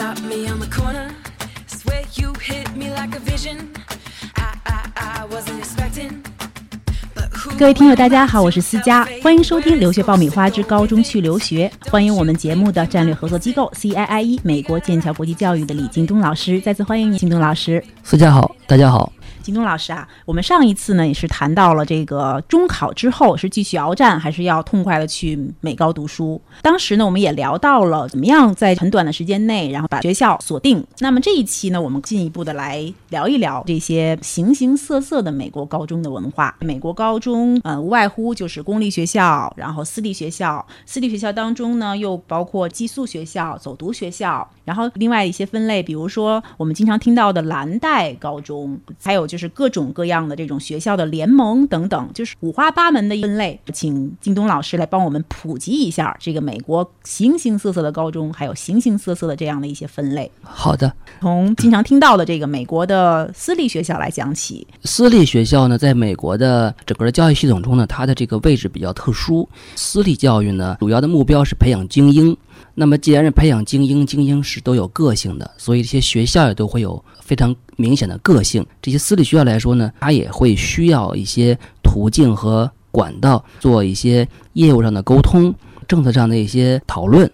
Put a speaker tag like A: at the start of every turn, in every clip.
A: stop me on the corner. Swear you hit me like a vision. I, I, I wasn't expecting.
B: 各位听友，大家好，我是思佳，欢迎收听《留学爆米花之高中去留学》，欢迎我们节目的战略合作机构 CIIE 美国剑桥国际教育的李京东老师，再次欢迎你，京东老师。
C: 思佳好，大家好。
B: 京东老师啊，我们上一次呢也是谈到了这个中考之后是继续鏖战，还是要痛快的去美高读书。当时呢，我们也聊到了怎么样在很短的时间内，然后把学校锁定。那么这一期呢，我们进一步的来聊一聊这些形形色色的美国高中的文化。美国高中，呃，无外乎就是公立学校，然后私立学校。私立学校当中呢，又包括寄宿学校、走读学校，然后另外一些分类，比如说我们经常听到的蓝带高中，还有就是各种各样的这种学校的联盟等等，就是五花八门的分类。请京东老师来帮我们普及一下这个美国形形色色的高中，还有形形色色的这样的一些分类。
C: 好的，
B: 从经常听到的这个美国的私立学校来讲起，
C: 私立学校呢，在美国的整个的教育系统中呢，它的这个位置比较特殊。私立教育呢，主要的目标是培养精英。那么，既然是培养精英，精英是都有个性的，所以这些学校也都会有非常明显的个性。这些私立学校来说呢，它也会需要一些途径和管道，做一些业务上的沟通、政策上的一些讨论。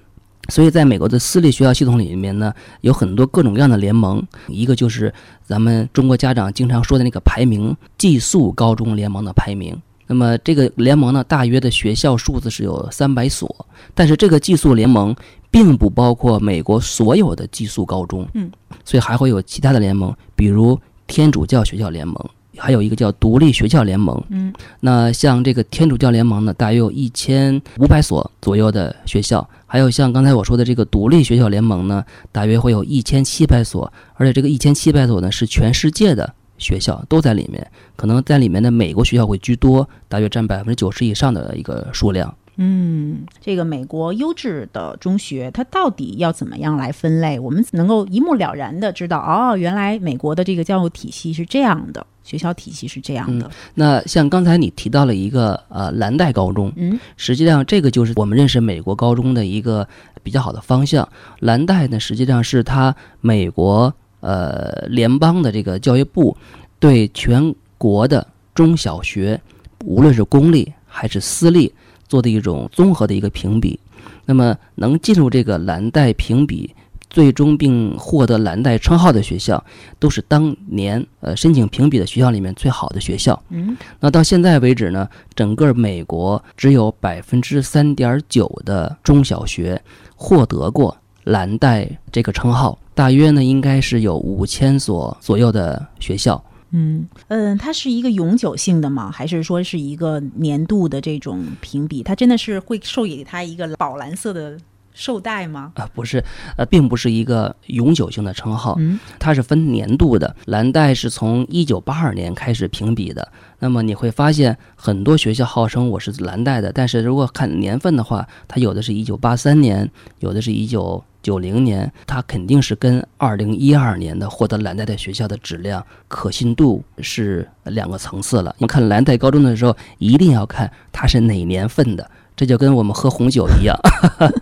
C: 所以，在美国的私立学校系统里面呢，有很多各种各样的联盟。一个就是咱们中国家长经常说的那个排名——寄宿高中联盟的排名。那么，这个联盟呢，大约的学校数字是有三百所。但是，这个寄宿联盟并不包括美国所有的寄宿高中。
B: 嗯，
C: 所以还会有其他的联盟，比如天主教学校联盟，还有一个叫独立学校联盟。
B: 嗯，
C: 那像这个天主教联盟呢，大约有一千五百所左右的学校。还有像刚才我说的这个独立学校联盟呢，大约会有一千七百所，而且这个一千七百所呢是全世界的学校都在里面，可能在里面的美国学校会居多，大约占百分之九十以上的一个数量。
B: 嗯，这个美国优质的中学，它到底要怎么样来分类？我们能够一目了然的知道，哦，原来美国的这个教育体系是这样的，学校体系是这样的。
C: 那像刚才你提到了一个呃蓝带高中，
B: 嗯，
C: 实际上这个就是我们认识美国高中的一个比较好的方向。蓝带呢，实际上是它美国呃联邦的这个教育部对全国的中小学，无论是公立还是私立。做的一种综合的一个评比，那么能进入这个蓝带评比，最终并获得蓝带称号的学校，都是当年呃申请评比的学校里面最好的学校。
B: 嗯，
C: 那到现在为止呢，整个美国只有百分之三点九的中小学获得过蓝带这个称号，大约呢应该是有五千所左右的学校。
B: 嗯嗯，它是一个永久性的吗？还是说是一个年度的这种评比？它真的是会授予它一个宝蓝色的绶带吗？
C: 啊，不是，呃，并不是一个永久性的称号，
B: 嗯，
C: 它是分年度的。蓝带是从一九八二年开始评比的。那么你会发现，很多学校号称我是蓝带的，但是如果看年份的话，它有的是一九八三年，有的是一九九零年，它肯定是跟二零一二年的获得蓝带的学校的质量可信度是两个层次了。你看蓝带高中的时候，一定要看它是哪年份的，这就跟我们喝红酒一样，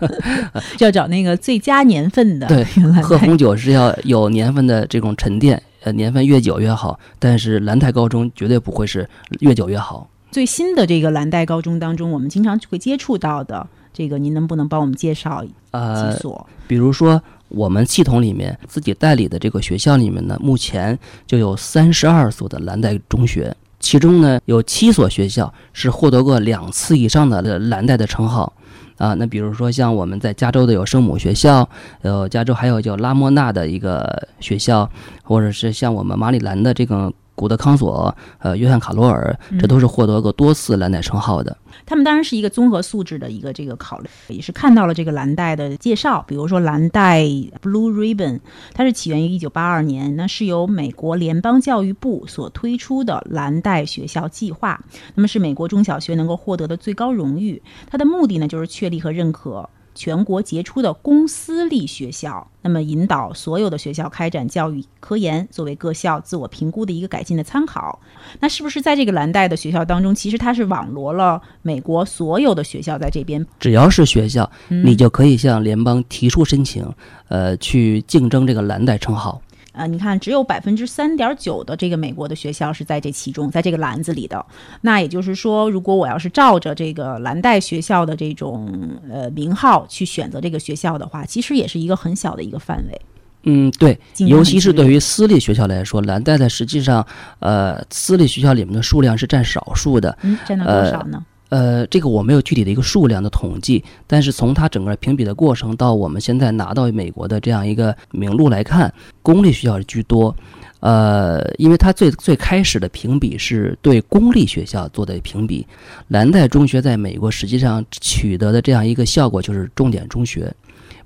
B: 就要找那个最佳年份的。
C: 对喝红酒是要有年份的这种沉淀，呃，年份越久越好。但是蓝带高中绝对不会是越久越好。
B: 最新的这个蓝带高中当中，我们经常会接触到的这个，您能不能帮我们介绍几
C: 呃，
B: 所？
C: 比如说我们系统里面自己代理的这个学校里面呢，目前就有三十二所的蓝带中学，其中呢有七所学校是获得过两次以上的蓝带的称号。啊，那比如说像我们在加州的有圣母学校，呃，加州还有叫拉莫纳的一个学校，或者是像我们马里兰的这个古德康索，呃，约翰卡罗尔，这都是获得过多次蓝带称号的。
B: 他们当然是一个综合素质的一个这个考虑，也是看到了这个蓝带的介绍，比如说蓝带 Blue Ribbon，它是起源于一九八二年，那是由美国联邦教育部所推出的蓝带学校计划，那么是美国中小学能够获得的最高荣誉。它的目的呢，就是确立和认可全国杰出的公私立学校，那么引导所有的学校开展教育科研，作为各校自我评估的一个改进的参考。那是不是在这个蓝带的学校当中，其实它是网罗了美国所有的学校在这边？
C: 只要是学校，你就可以向联邦提出申请，呃，去竞争这个蓝带称号。
B: 呃，你看，只有百分之三点九的这个美国的学校是在这其中，在这个篮子里的。那也就是说，如果我要是照着这个蓝带学校的这种呃名号去选择这个学校的话，其实也是一个很小的一个范围。
C: 嗯，对，尤其是对于私立学校来说，蓝带的实际上，呃，私立学校里面的数量是占少数的。
B: 嗯，占到多少呢？
C: 呃，呃这个我没有具体的一个数量的统计，但是从它整个评比的过程到我们现在拿到美国的这样一个名录来看，公立学校居多。呃，因为它最最开始的评比是对公立学校做的评比，蓝带中学在美国实际上取得的这样一个效果就是重点中学。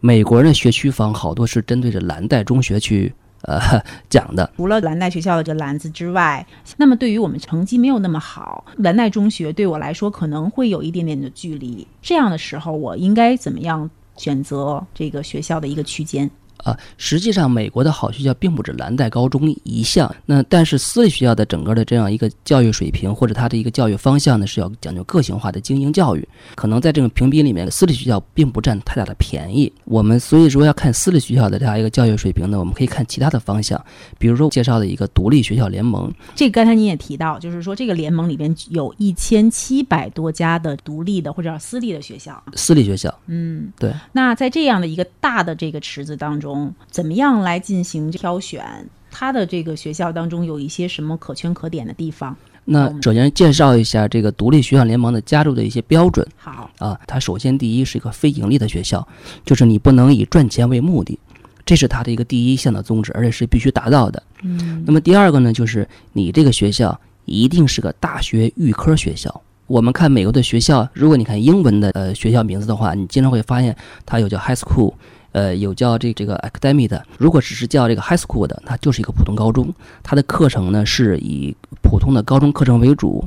C: 美国人的学区房好多是针对着蓝带中学去呃讲的，
B: 除了蓝带学校的这篮子之外，那么对于我们成绩没有那么好，蓝带中学对我来说可能会有一点点的距离。这样的时候，我应该怎么样选择这个学校的一个区间？
C: 啊，实际上美国的好学校并不止蓝带高中一项，那但是私立学校的整个的这样一个教育水平或者它的一个教育方向呢，是要讲究个性化的精英教育。可能在这种评比里面，私立学校并不占太大的便宜。我们所以说要看私立学校的这样一个教育水平呢，我们可以看其他的方向，比如说介绍的一个独立学校联盟，
B: 这个刚才您也提到，就是说这个联盟里边有一千七百多家的独立的或者私立的学校。
C: 私立学校。
B: 嗯，
C: 对。
B: 那在这样的一个大的这个池子当中，怎么样来进行挑选？它的这个学校当中有一些什么可圈可点的地方？
C: 那首先介绍一下这个独立学校联盟的加入的一些标准。
B: 好，
C: 啊，它首先第一是一个非盈利的学校，就是你不能以赚钱为目的，这是它的一个第一项的宗旨，而且是必须达到的。
B: 嗯，
C: 那么第二个呢，就是你这个学校一定是个大学预科学校。我们看美国的学校，如果你看英文的呃学校名字的话，你经常会发现它有叫 high school，呃，有叫这这个 academy 的。如果只是叫这个 high school 的，它就是一个普通高中，它的课程呢是以普通的高中课程为主。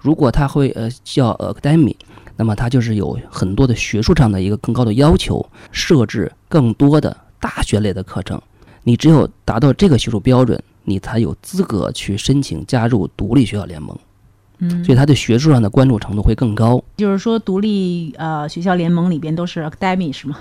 C: 如果它会呃叫 academy，那么它就是有很多的学术上的一个更高的要求，设置更多的大学类的课程。你只有达到这个学术标准，你才有资格去申请加入独立学校联盟。
B: 嗯，
C: 所以他对学术上的关注程度会更高。
B: 就是说独立呃学校联盟里边都是 academy 是吗？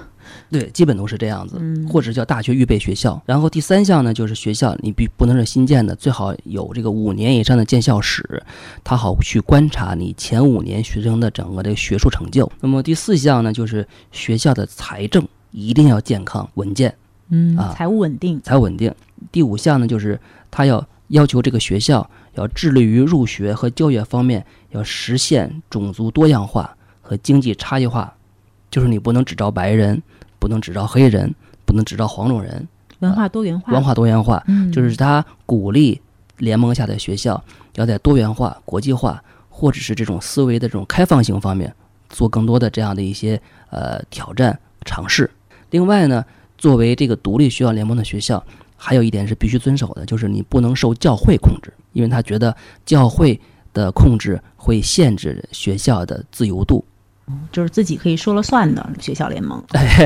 C: 对，基本都是这样子，
B: 嗯
C: 或者叫大学预备学校。然后第三项呢，就是学校你必不能是新建的，最好有这个五年以上的建校史，它好去观察你前五年学生的整个的学术成就。那么第四项呢，就是学校的财政一定要健康稳健，
B: 嗯
C: 啊
B: 财务稳定。
C: 财务稳定。第五项呢，就是他要要求这个学校要致力于入学和就业方面要实现种族多样化和经济差异化，就是你不能只招白人，不能只招黑人，不能只招黄种人，
B: 文化多元化，
C: 文化多元化，
B: 嗯，
C: 就是他鼓励联盟下的学校要在多元化、国际化或者是这种思维的这种开放性方面做更多的这样的一些呃挑战尝试。另外呢，作为这个独立学校联盟的学校，还有一点是必须遵守的，就是你不能受教会控制，因为他觉得教会的控制会限制学校的自由度。
B: 就是自己可以说了算的学校联盟。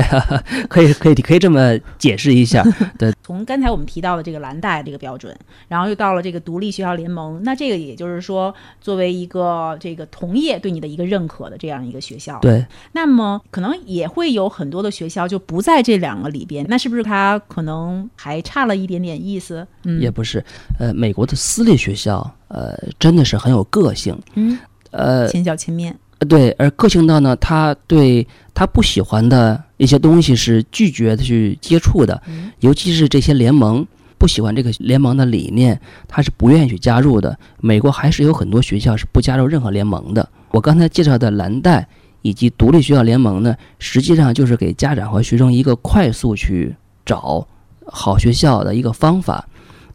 C: 可以，可以，可以这么解释一下。对。
B: 从刚才我们提到的这个蓝带这个标准，然后又到了这个独立学校联盟，那这个也就是说，作为一个这个同业对你的一个认可的这样一个学校，
C: 对，
B: 那么可能也会有很多的学校就不在这两个里边，那是不是它可能还差了一点点意思？嗯，
C: 也不是，呃，美国的私立学校，呃，真的是很有个性，
B: 嗯，
C: 呃，
B: 千小千面，
C: 对，而个性到呢，他对他不喜欢的一些东西是拒绝去接触的，
B: 嗯
C: 尤其是这些联盟不喜欢这个联盟的理念，他是不愿意去加入的。美国还是有很多学校是不加入任何联盟的。我刚才介绍的蓝带以及独立学校联盟呢，实际上就是给家长和学生一个快速去找好学校的一个方法，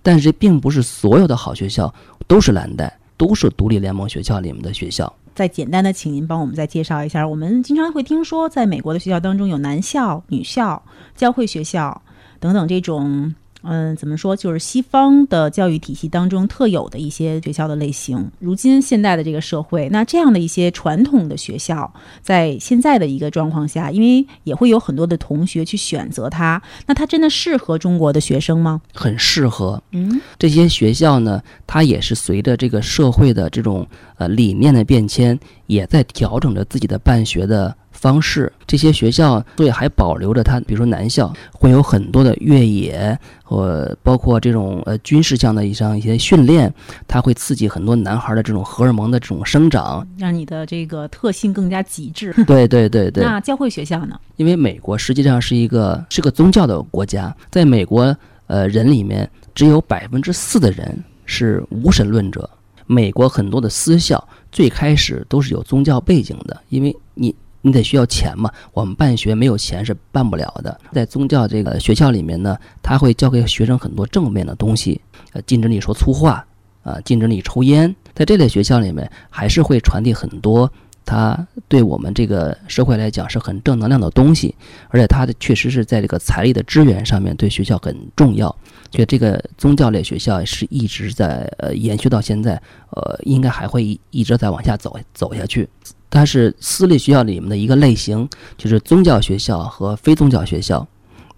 C: 但是并不是所有的好学校都是蓝带，都是独立联盟学校里面的学校。
B: 再简单的，请您帮我们再介绍一下。我们经常会听说，在美国的学校当中有男校、女校、教会学校等等这种嗯，怎么说，就是西方的教育体系当中特有的一些学校的类型。如今现在的这个社会，那这样的一些传统的学校，在现在的一个状况下，因为也会有很多的同学去选择它，那它真的适合中国的学生吗？
C: 很适合。
B: 嗯，
C: 这些学校呢，它也是随着这个社会的这种呃理念的变迁，也在调整着自己的办学的方式。这些学校所以还保留着它，比如说男校会有很多的越野或包括这种呃军事项的一上一些训练，它会刺激很多男孩的这种荷尔蒙的这种生长。
B: 让你的这个特性更加极致。
C: 对对对对。
B: 那教会学校呢？
C: 因为美国实际上是一个是个宗教的国家，在美国呃人里面只有百分之四的人是无神论者。美国很多的私校最开始都是有宗教背景的，因为你你得需要钱嘛，我们办学没有钱是办不了的。在宗教这个学校里面呢，他会教给学生很多正面的东西，呃，禁止你说粗话，啊，禁止你抽烟。在这类学校里面，还是会传递很多他对我们这个社会来讲是很正能量的东西，而且他的确实是在这个财力的支援上面对学校很重要。所以这个宗教类学校是一直在呃延续到现在，呃，应该还会一一直在往下走走下去。它是私立学校里面的一个类型，就是宗教学校和非宗教学校。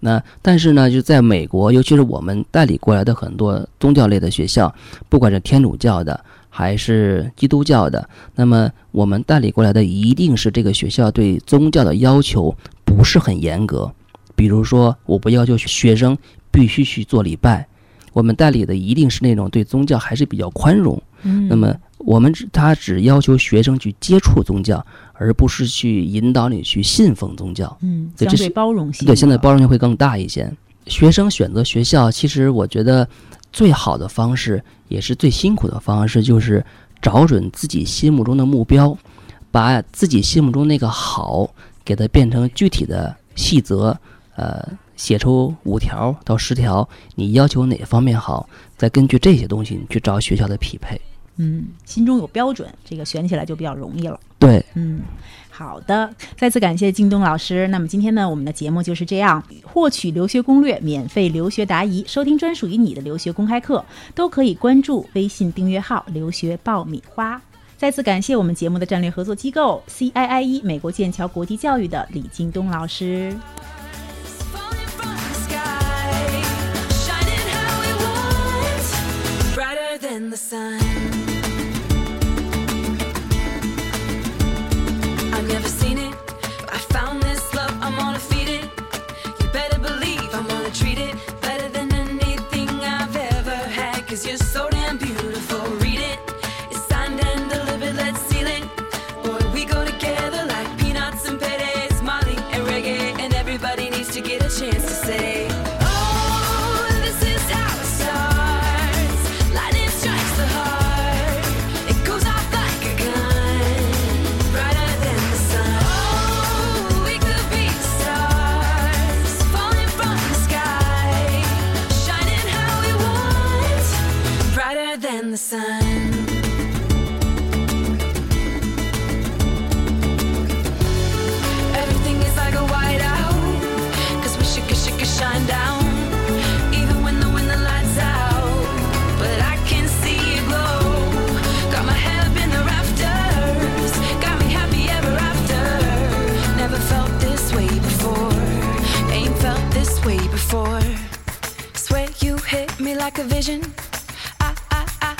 C: 那但是呢，就在美国，尤其是我们代理过来的很多宗教类的学校，不管是天主教的还是基督教的，那么我们代理过来的一定是这个学校对宗教的要求不是很严格。比如说，我不要求学生。必须去做礼拜，我们代理的一定是那种对宗教还是比较宽容。
B: 嗯，
C: 那么我们只他只要求学生去接触宗教，而不是去引导你去信奉宗教。
B: 嗯，
C: 对，
B: 相对包容性。
C: 对，现在包容性会更大一些。学生选择学校，其实我觉得最好的方式，也是最辛苦的方式，就是找准自己心目中的目标，把自己心目中那个好，给它变成具体的细则，呃。写出五条到十条，你要求哪方面好，再根据这些东西你去找学校的匹配。
B: 嗯，心中有标准，这个选起来就比较容易了。
C: 对，
B: 嗯，好的，再次感谢京东老师。那么今天呢，我们的节目就是这样。获取留学攻略、免费留学答疑、收听专属于你的留学公开课，都可以关注微信订阅号“留学爆米花”。再次感谢我们节目的战略合作机构 CIIE 美国剑桥国际教育的李京东老师。
A: Falling from the sky, shining how we want, brighter than the sun. Never seen it, but I found this love. I'm gonna feed it. You better believe I'm gonna treat it better than anything I've ever had. Cause you're so should, should shine down. Even when the when the lights out. But I can see it glow. Got my head up in the rafters. Got me happy ever after. Never felt this way before. Ain't felt this way before. Swear you hit me like a vision.